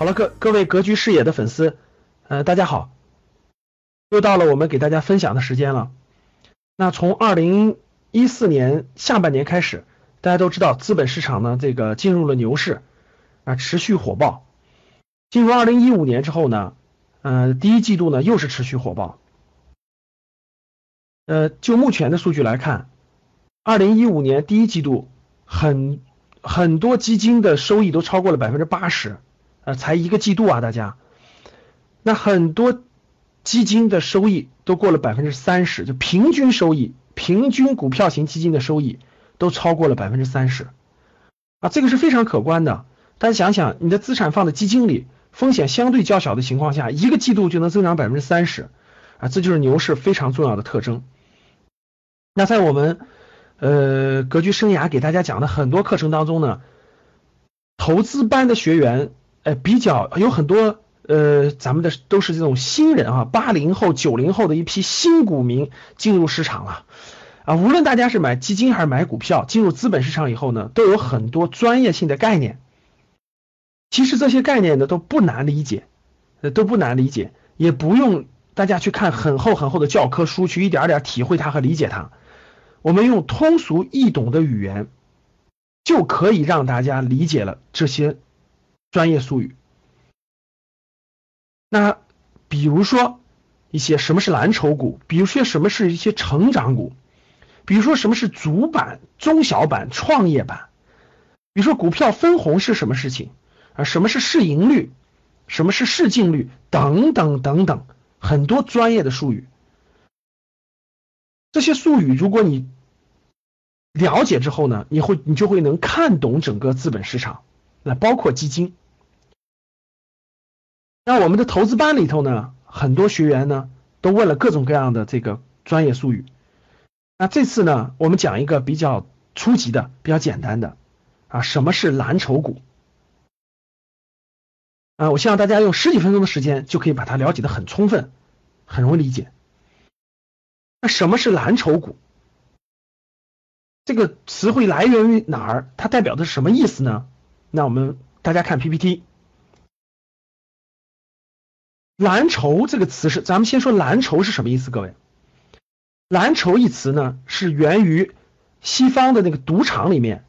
好了，各各位格局视野的粉丝，呃，大家好，又到了我们给大家分享的时间了。那从二零一四年下半年开始，大家都知道资本市场呢这个进入了牛市啊，持续火爆。进入二零一五年之后呢，呃，第一季度呢又是持续火爆。呃，就目前的数据来看，二零一五年第一季度很很多基金的收益都超过了百分之八十。呃，才一个季度啊，大家，那很多基金的收益都过了百分之三十，就平均收益，平均股票型基金的收益都超过了百分之三十，啊，这个是非常可观的。大家想想，你的资产放在基金里，风险相对较小的情况下，一个季度就能增长百分之三十，啊，这就是牛市非常重要的特征。那在我们呃格局生涯给大家讲的很多课程当中呢，投资班的学员。呃，比较有很多呃，咱们的都是这种新人啊，八零后、九零后的一批新股民进入市场了啊。无论大家是买基金还是买股票，进入资本市场以后呢，都有很多专业性的概念。其实这些概念呢都不难理解，呃都不难理解，也不用大家去看很厚很厚的教科书去一点点体会它和理解它。我们用通俗易懂的语言，就可以让大家理解了这些。专业术语，那比如说一些什么是蓝筹股，比如说什么是一些成长股，比如说什么是主板、中小板、创业板，比如说股票分红是什么事情啊？什么是市盈率？什么是市净率？等等等等，很多专业的术语。这些术语如果你了解之后呢，你会你就会能看懂整个资本市场，那包括基金。那我们的投资班里头呢，很多学员呢都问了各种各样的这个专业术语。那这次呢，我们讲一个比较初级的、比较简单的啊，什么是蓝筹股？啊，我希望大家用十几分钟的时间就可以把它了解的很充分，很容易理解。那什么是蓝筹股？这个词汇来源于哪儿？它代表的是什么意思呢？那我们大家看 PPT。蓝筹这个词是，咱们先说蓝筹是什么意思？各位，蓝筹一词呢是源于西方的那个赌场里面，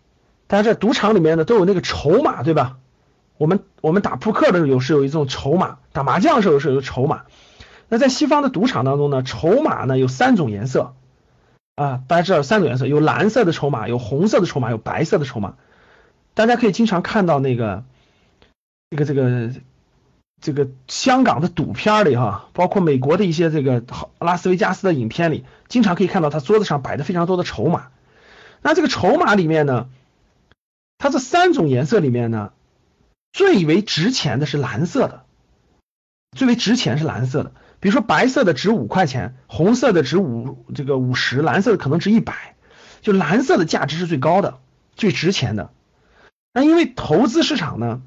大家在赌场里面呢都有那个筹码，对吧？我们我们打扑克的时候有是有一种筹码，打麻将的时候是有筹码。那在西方的赌场当中呢，筹码呢有三种颜色啊，大家知道三种颜色，有蓝色的筹码，有红色的筹码，有白色的筹码。大家可以经常看到那个这个这个。这个香港的赌片里哈，包括美国的一些这个拉斯维加斯的影片里，经常可以看到他桌子上摆的非常多的筹码。那这个筹码里面呢，它这三种颜色里面呢，最为值钱的是蓝色的，最为值钱是蓝色的。比如说白色的值五块钱，红色的值五这个五十，蓝色的可能值一百，就蓝色的价值是最高的，最值钱的。那因为投资市场呢。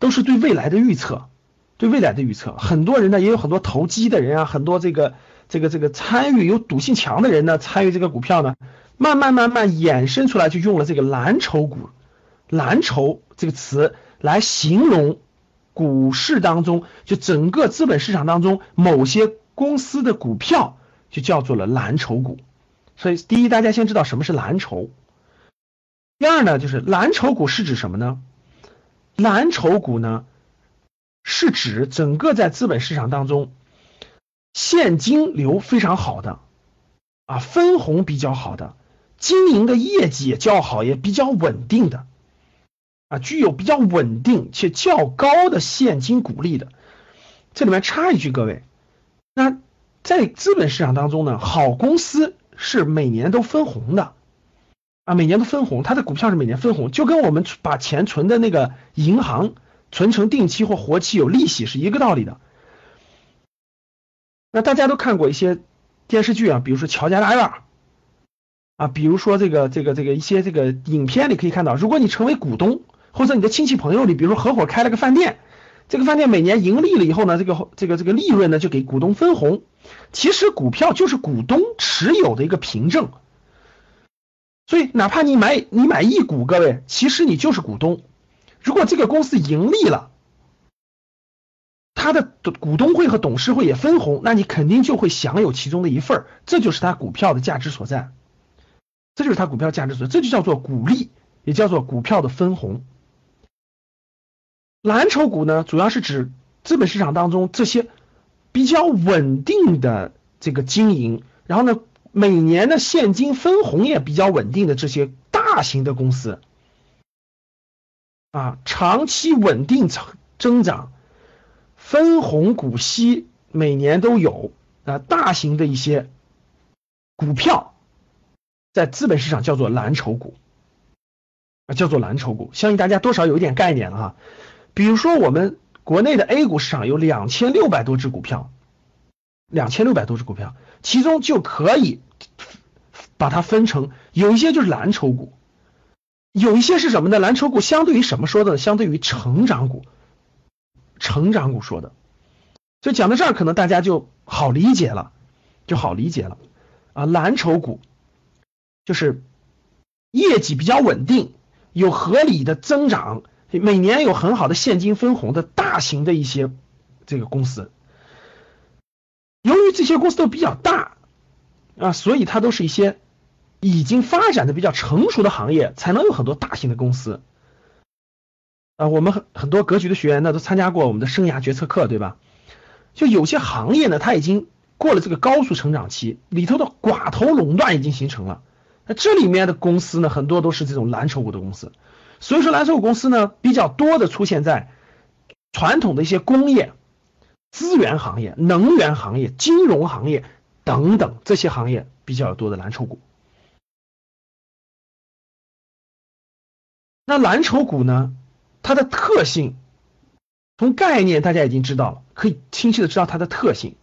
都是对未来的预测，对未来的预测。很多人呢，也有很多投机的人啊，很多这个这个这个参与有赌性强的人呢，参与这个股票呢，慢慢慢慢衍生出来，就用了这个蓝筹股，蓝筹这个词来形容股市当中，就整个资本市场当中某些公司的股票，就叫做了蓝筹股。所以，第一，大家先知道什么是蓝筹；第二呢，就是蓝筹股是指什么呢？蓝筹股呢，是指整个在资本市场当中现金流非常好的啊，分红比较好的，经营的业绩也较好，也比较稳定的啊，具有比较稳定且较高的现金股利的。这里面插一句，各位，那在资本市场当中呢，好公司是每年都分红的。啊，每年都分红，它的股票是每年分红，就跟我们把钱存的那个银行存成定期或活期有利息是一个道理的。那大家都看过一些电视剧啊，比如说《乔家大院》啊，比如说这个这个这个一些这个影片里可以看到，如果你成为股东，或者你的亲戚朋友里，比如说合伙开了个饭店，这个饭店每年盈利了以后呢，这个这个这个利润呢就给股东分红。其实股票就是股东持有的一个凭证，所以哪怕你买你买一股，各位，其实你就是股东。如果这个公司盈利了，他的股东会和董事会也分红，那你肯定就会享有其中的一份儿，这就是他股票的价值所在，这就是他股票价值所在，这就叫做股利，也叫做股票的分红。蓝筹股呢，主要是指资本市场当中这些比较稳定的这个经营，然后呢，每年的现金分红也比较稳定的这些大型的公司。啊，长期稳定增增长，分红股息每年都有啊，大型的一些股票，在资本市场叫做蓝筹股啊，叫做蓝筹股，相信大家多少有一点概念了哈。比如说我们国内的 A 股市场有两千六百多只股票，两千六百多只股票，其中就可以把它分成有一些就是蓝筹股。有一些是什么呢？蓝筹股相对于什么说的？相对于成长股，成长股说的。所以讲到这儿，可能大家就好理解了，就好理解了啊。蓝筹股就是业绩比较稳定，有合理的增长，每年有很好的现金分红的大型的一些这个公司。这些公司都比较大啊，所以它都是一些。已经发展的比较成熟的行业，才能有很多大型的公司。啊，我们很很多格局的学员呢，都参加过我们的生涯决策课，对吧？就有些行业呢，它已经过了这个高速成长期，里头的寡头垄断已经形成了。那这里面的公司呢，很多都是这种蓝筹股的公司。所以说，蓝筹股公司呢，比较多的出现在传统的一些工业、资源行业、能源行业、金融行业等等这些行业比较多的蓝筹股。那蓝筹股呢？它的特性，从概念大家已经知道了，可以清晰的知道它的特性。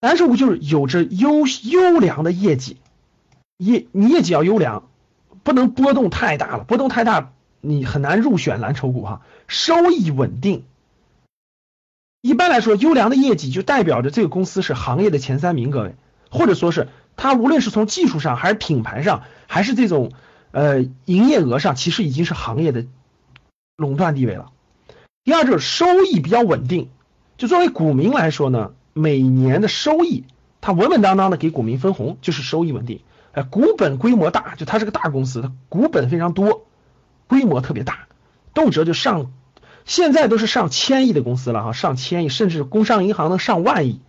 蓝筹股就是有着优优良的业绩，业你业绩要优良，不能波动太大了，波动太大你很难入选蓝筹股哈。收益稳定，一般来说，优良的业绩就代表着这个公司是行业的前三名，各位，或者说是它无论是从技术上，还是品牌上，还是这种。呃，营业额上其实已经是行业的垄断地位了。第二就是收益比较稳定，就作为股民来说呢，每年的收益它稳稳当当的给股民分红，就是收益稳定。哎，股本规模大，就它是个大公司，它股本非常多，规模特别大，动辄就上，现在都是上千亿的公司了哈，上千亿，甚至工商银行能上万亿。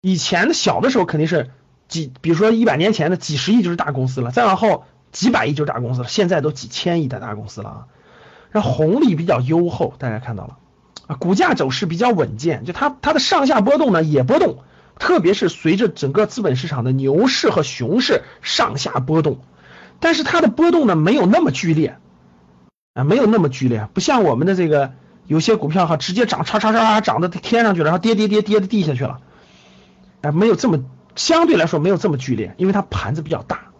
以前的小的时候肯定是几，比如说一百年前的几十亿就是大公司了，再往后。几百亿就是大公司了，现在都几千亿的大公司了啊，然后红利比较优厚，大家看到了啊，股价走势比较稳健，就它它的上下波动呢也波动，特别是随着整个资本市场的牛市和熊市上下波动，但是它的波动呢没有那么剧烈啊，没有那么剧烈，不像我们的这个有些股票哈，直接涨叉叉叉涨到天上去了，然后跌跌跌跌到地下去了，啊，没有这么相对来说没有这么剧烈，因为它盘子比较大。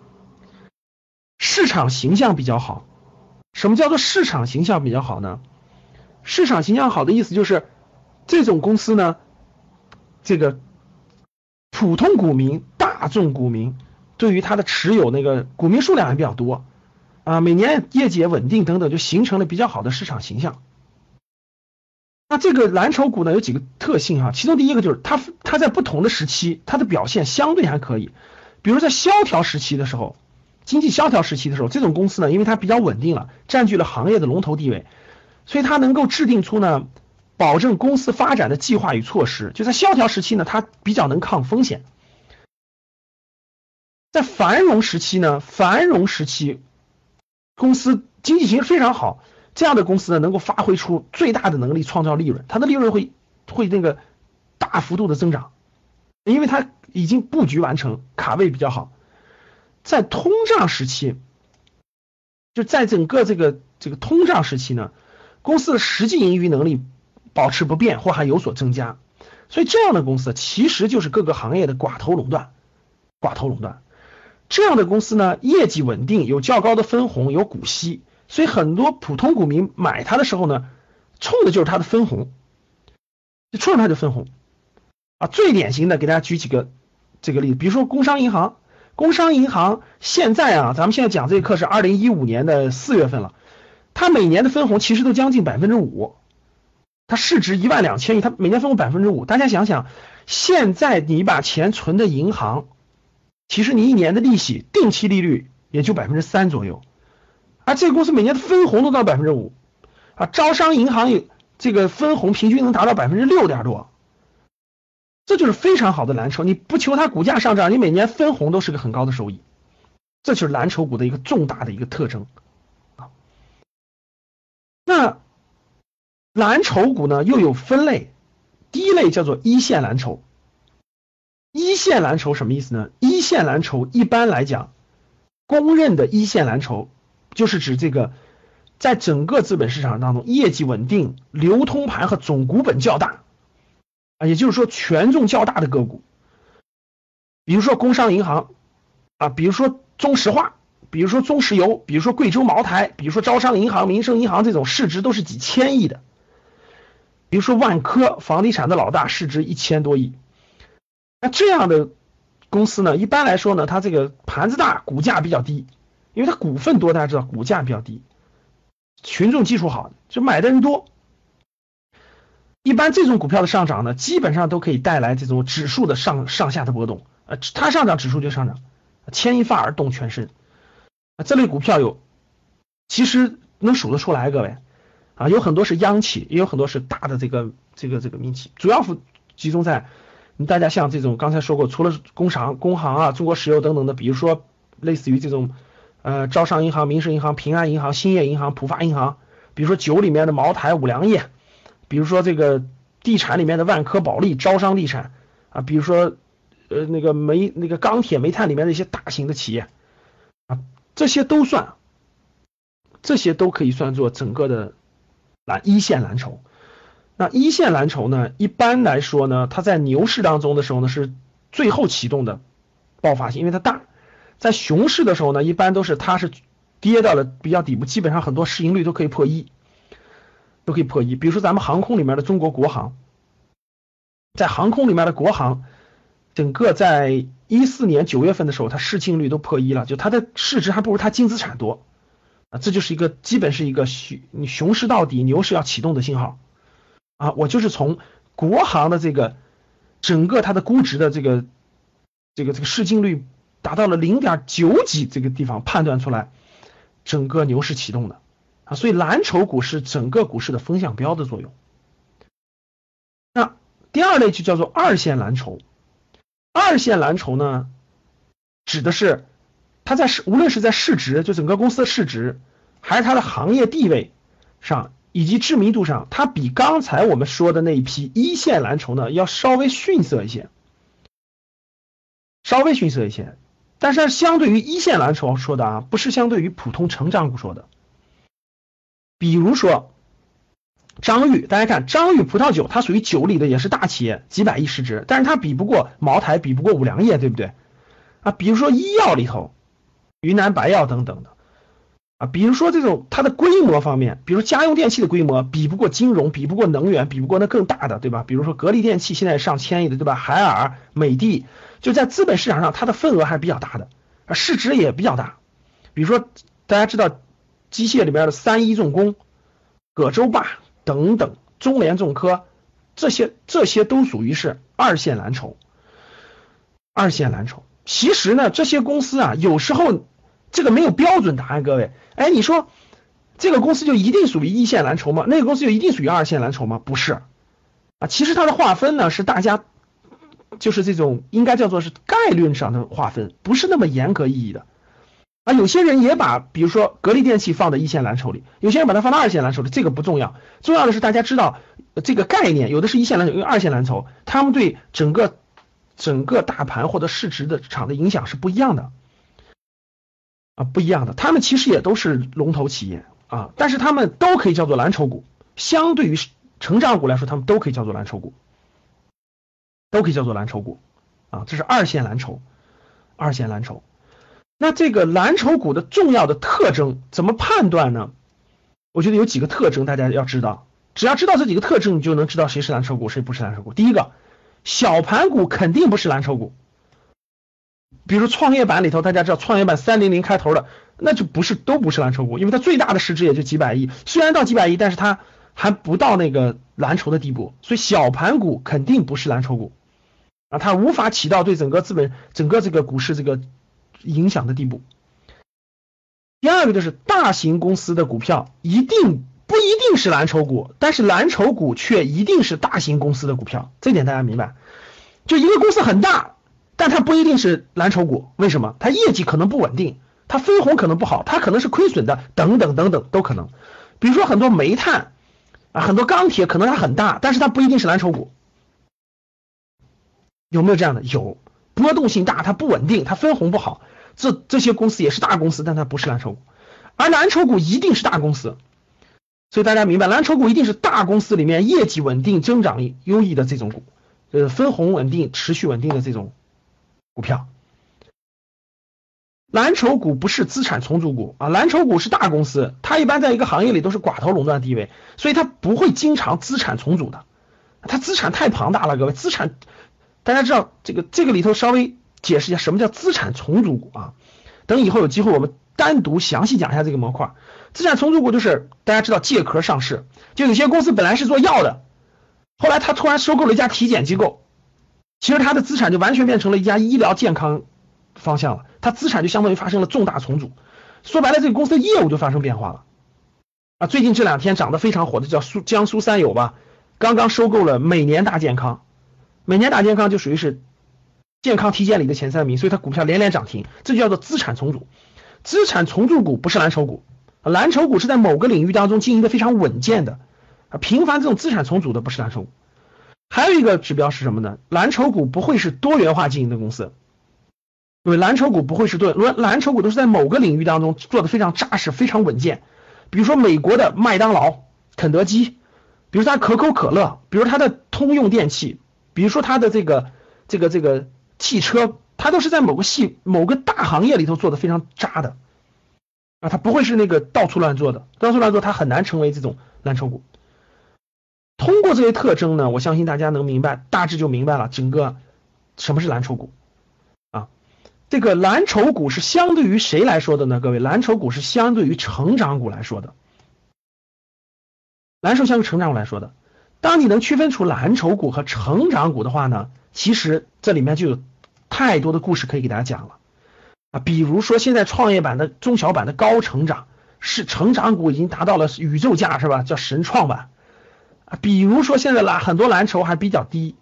市场形象比较好，什么叫做市场形象比较好呢？市场形象好的意思就是，这种公司呢，这个普通股民、大众股民对于它的持有那个股民数量也比较多啊，每年业绩也稳定等等，就形成了比较好的市场形象。那这个蓝筹股呢有几个特性哈，其中第一个就是它它在不同的时期它的表现相对还可以，比如在萧条时期的时候。经济萧条时期的时候，这种公司呢，因为它比较稳定了，占据了行业的龙头地位，所以它能够制定出呢，保证公司发展的计划与措施。就在萧条时期呢，它比较能抗风险。在繁荣时期呢，繁荣时期，公司经济形势非常好，这样的公司呢，能够发挥出最大的能力，创造利润，它的利润会会那个大幅度的增长，因为它已经布局完成，卡位比较好。在通胀时期，就在整个这个这个通胀时期呢，公司的实际盈余能力保持不变或还有所增加，所以这样的公司其实就是各个行业的寡头垄断，寡头垄断。这样的公司呢，业绩稳定，有较高的分红，有股息，所以很多普通股民买它的时候呢，冲的就是它的分红，就冲着它就分红啊。最典型的，给大家举几个这个例子，比如说工商银行，工商银行现在啊，咱们现在讲这个课是二零一五年的四月份了，它每年的分红其实都将近百分之五，它市值一万两千亿，它每年分红百分之五，大家想想，现在你把钱存的银行。其实你一年的利息定期利率也就百分之三左右，而这个公司每年的分红都到百分之五，啊，招商银行有这个分红平均能达到百分之六点多，这就是非常好的蓝筹。你不求它股价上涨，你每年分红都是个很高的收益，这就是蓝筹股的一个重大的一个特征啊。那蓝筹股呢又有分类，第一类叫做一线蓝筹。一线蓝筹什么意思呢？一线蓝筹一般来讲，公认的一线蓝筹就是指这个，在整个资本市场当中业绩稳定、流通盘和总股本较大啊，也就是说权重较大的个股，比如说工商银行啊，比如说中石化，比如说中石油，比如说贵州茅台，比如说招商银行、民生银行这种市值都是几千亿的，比如说万科，房地产的老大，市值一千多亿。那这样的公司呢，一般来说呢，它这个盘子大，股价比较低，因为它股份多，大家知道股价比较低，群众基础好，就买的人多。一般这种股票的上涨呢，基本上都可以带来这种指数的上上下的波动，呃，它上涨指数就上涨，牵一发而动全身。啊，这类股票有，其实能数得出来，各位啊，有很多是央企，也有很多是大的这个这个这个民企，主要集中在。大家像这种刚才说过，除了工商、工行啊、中国石油等等的，比如说类似于这种，呃，招商银行、民生银行、平安银行、兴业银行、浦发银行，比如说酒里面的茅台、五粮液，比如说这个地产里面的万科、保利、招商地产啊，比如说呃那个煤、那个钢铁、煤炭里面的一些大型的企业啊，这些都算，这些都可以算作整个的蓝一线蓝筹。那一线蓝筹呢？一般来说呢，它在牛市当中的时候呢，是最后启动的爆发性，因为它大；在熊市的时候呢，一般都是它是跌到了比较底部，基本上很多市盈率都可以破一，都可以破一。比如说咱们航空里面的中国国航，在航空里面的国航，整个在一四年九月份的时候，它市净率都破一了，就它的市值还不如它净资产多啊，这就是一个基本是一个熊你熊市到底，牛市要启动的信号。啊，我就是从国航的这个整个它的估值的这个这个这个市净率达到了零点九几这个地方判断出来，整个牛市启动的啊，所以蓝筹股是整个股市的风向标的作用。那第二类就叫做二线蓝筹，二线蓝筹呢，指的是它在市无论是在市值，就整个公司的市值，还是它的行业地位上。以及知名度上，它比刚才我们说的那一批一线蓝筹呢，要稍微逊色一些，稍微逊色一些。但是相对于一线蓝筹说的啊，不是相对于普通成长股说的。比如说张裕，大家看张裕葡萄酒，它属于酒里的，也是大企业，几百亿市值，但是它比不过茅台，比不过五粮液，对不对？啊，比如说医药里头，云南白药等等的。啊，比如说这种它的规模方面，比如家用电器的规模比不过金融，比不过能源，比不过那更大的，对吧？比如说格力电器现在上千亿的，对吧？海尔、美的，就在资本市场上它的份额还是比较大的，啊，市值也比较大。比如说大家知道机械里边的三一重工、葛洲坝等等，中联重科这些这些都属于是二线蓝筹。二线蓝筹，其实呢，这些公司啊，有时候。这个没有标准答案，各位，哎，你说这个公司就一定属于一线蓝筹吗？那个公司就一定属于二线蓝筹吗？不是，啊，其实它的划分呢是大家就是这种应该叫做是概率上的划分，不是那么严格意义的。啊，有些人也把比如说格力电器放在一线蓝筹里，有些人把它放到二线蓝筹里，这个不重要，重要的是大家知道这个概念，有的是一线蓝筹，有二线蓝筹，他们对整个整个大盘或者市值的场的影响是不一样的。啊，不一样的，他们其实也都是龙头企业啊，但是他们都可以叫做蓝筹股相对于成长股来说，他们都可以叫做蓝筹股，都可以叫做蓝筹股啊，这是二线蓝筹，二线蓝筹。那这个蓝筹股的重要的特征怎么判断呢？我觉得有几个特征大家要知道，只要知道这几个特征，你就能知道谁是蓝筹股，谁不是蓝筹股。第一个，小盘股肯定不是蓝筹股，比如创业板里头，大家知道创业板三零零开头的，那就不是都不是蓝筹股，因为它最大的市值也就几百亿，虽然到几百亿，但是它还不到那个蓝筹的地步，所以小盘股肯定不是蓝筹股啊，它无法起到对整个资本、整个这个股市这个影响的地步。第二个就是大型公司的股票一定不一定是蓝筹股，但是蓝筹股却一定是大型公司的股票，这点大家明白？就一个公司很大，但它不一定是蓝筹股，为什么？它业绩可能不稳定，它分红可能不好，它可能是亏损的，等等等等都可能。比如说很多煤炭啊，很多钢铁可能它很大，但是它不一定是蓝筹股，有没有这样的？有，波动性大，它不稳定，它分红不好。这这些公司也是大公司，但它不是蓝筹股，而蓝筹股一定是大公司，所以大家明白，蓝筹股一定是大公司里面业绩稳定、增长优异的这种股，呃，分红稳定、持续稳定的这种股票。蓝筹股不是资产重组股啊，蓝筹股是大公司，它一般在一个行业里都是寡头垄断地位，所以它不会经常资产重组的，它资产太庞大了，各位，资产大家知道这个这个里头稍微。解释一下什么叫资产重组股啊？等以后有机会我们单独详细讲一下这个模块。资产重组股就是大家知道借壳上市，就有些公司本来是做药的，后来他突然收购了一家体检机构，其实他的资产就完全变成了一家医疗健康方向了，他资产就相当于发生了重大重组。说白了，这个公司的业务就发生变化了啊。最近这两天涨得非常火的叫苏江苏三友吧，刚刚收购了每年大健康，每年大健康就属于是。健康体检里的前三名，所以它股票连连涨停，这就叫做资产重组。资产重组股不是蓝筹股，蓝筹股是在某个领域当中经营的非常稳健的，啊，频繁这种资产重组的不是蓝筹股。还有一个指标是什么呢？蓝筹股不会是多元化经营的公司，因为蓝筹股不会是多，蓝蓝筹股都是在某个领域当中做的非常扎实、非常稳健。比如说美国的麦当劳、肯德基，比如它可口可乐，比如它的通用电器，比如说它的这个这个这个。汽车，它都是在某个系、某个大行业里头做的非常渣的啊，它不会是那个到处乱做的，到处乱做它很难成为这种蓝筹股。通过这些特征呢，我相信大家能明白，大致就明白了整个什么是蓝筹股啊。这个蓝筹股是相对于谁来说的呢？各位，蓝筹股是相对于成长股来说的，蓝筹相对成长股来说的。当你能区分出蓝筹股和成长股的话呢，其实这里面就有太多的故事可以给大家讲了啊。比如说现在创业板的中小板的高成长是成长股已经达到了宇宙价是吧？叫神创板啊。比如说现在蓝很多蓝筹还比较低，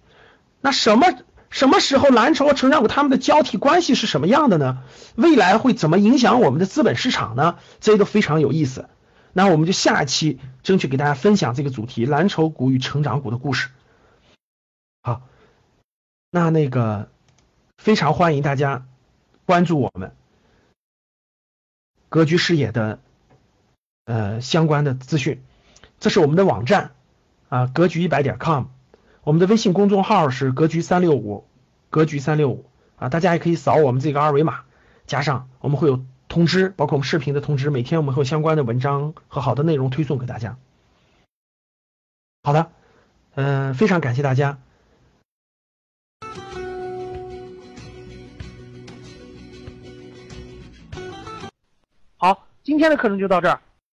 那什么什么时候蓝筹和成长股它们的交替关系是什么样的呢？未来会怎么影响我们的资本市场呢？这些都非常有意思。那我们就下一期争取给大家分享这个主题：蓝筹股与成长股的故事。好，那那个非常欢迎大家关注我们格局视野的呃相关的资讯。这是我们的网站啊，格局一百点 com。我们的微信公众号是格局三六五，格局三六五啊，大家也可以扫我们这个二维码，加上我们会有。通知包括我们视频的通知，每天我们会有相关的文章和好的内容推送给大家。好的，嗯，非常感谢大家。好，今天的课程就到这儿。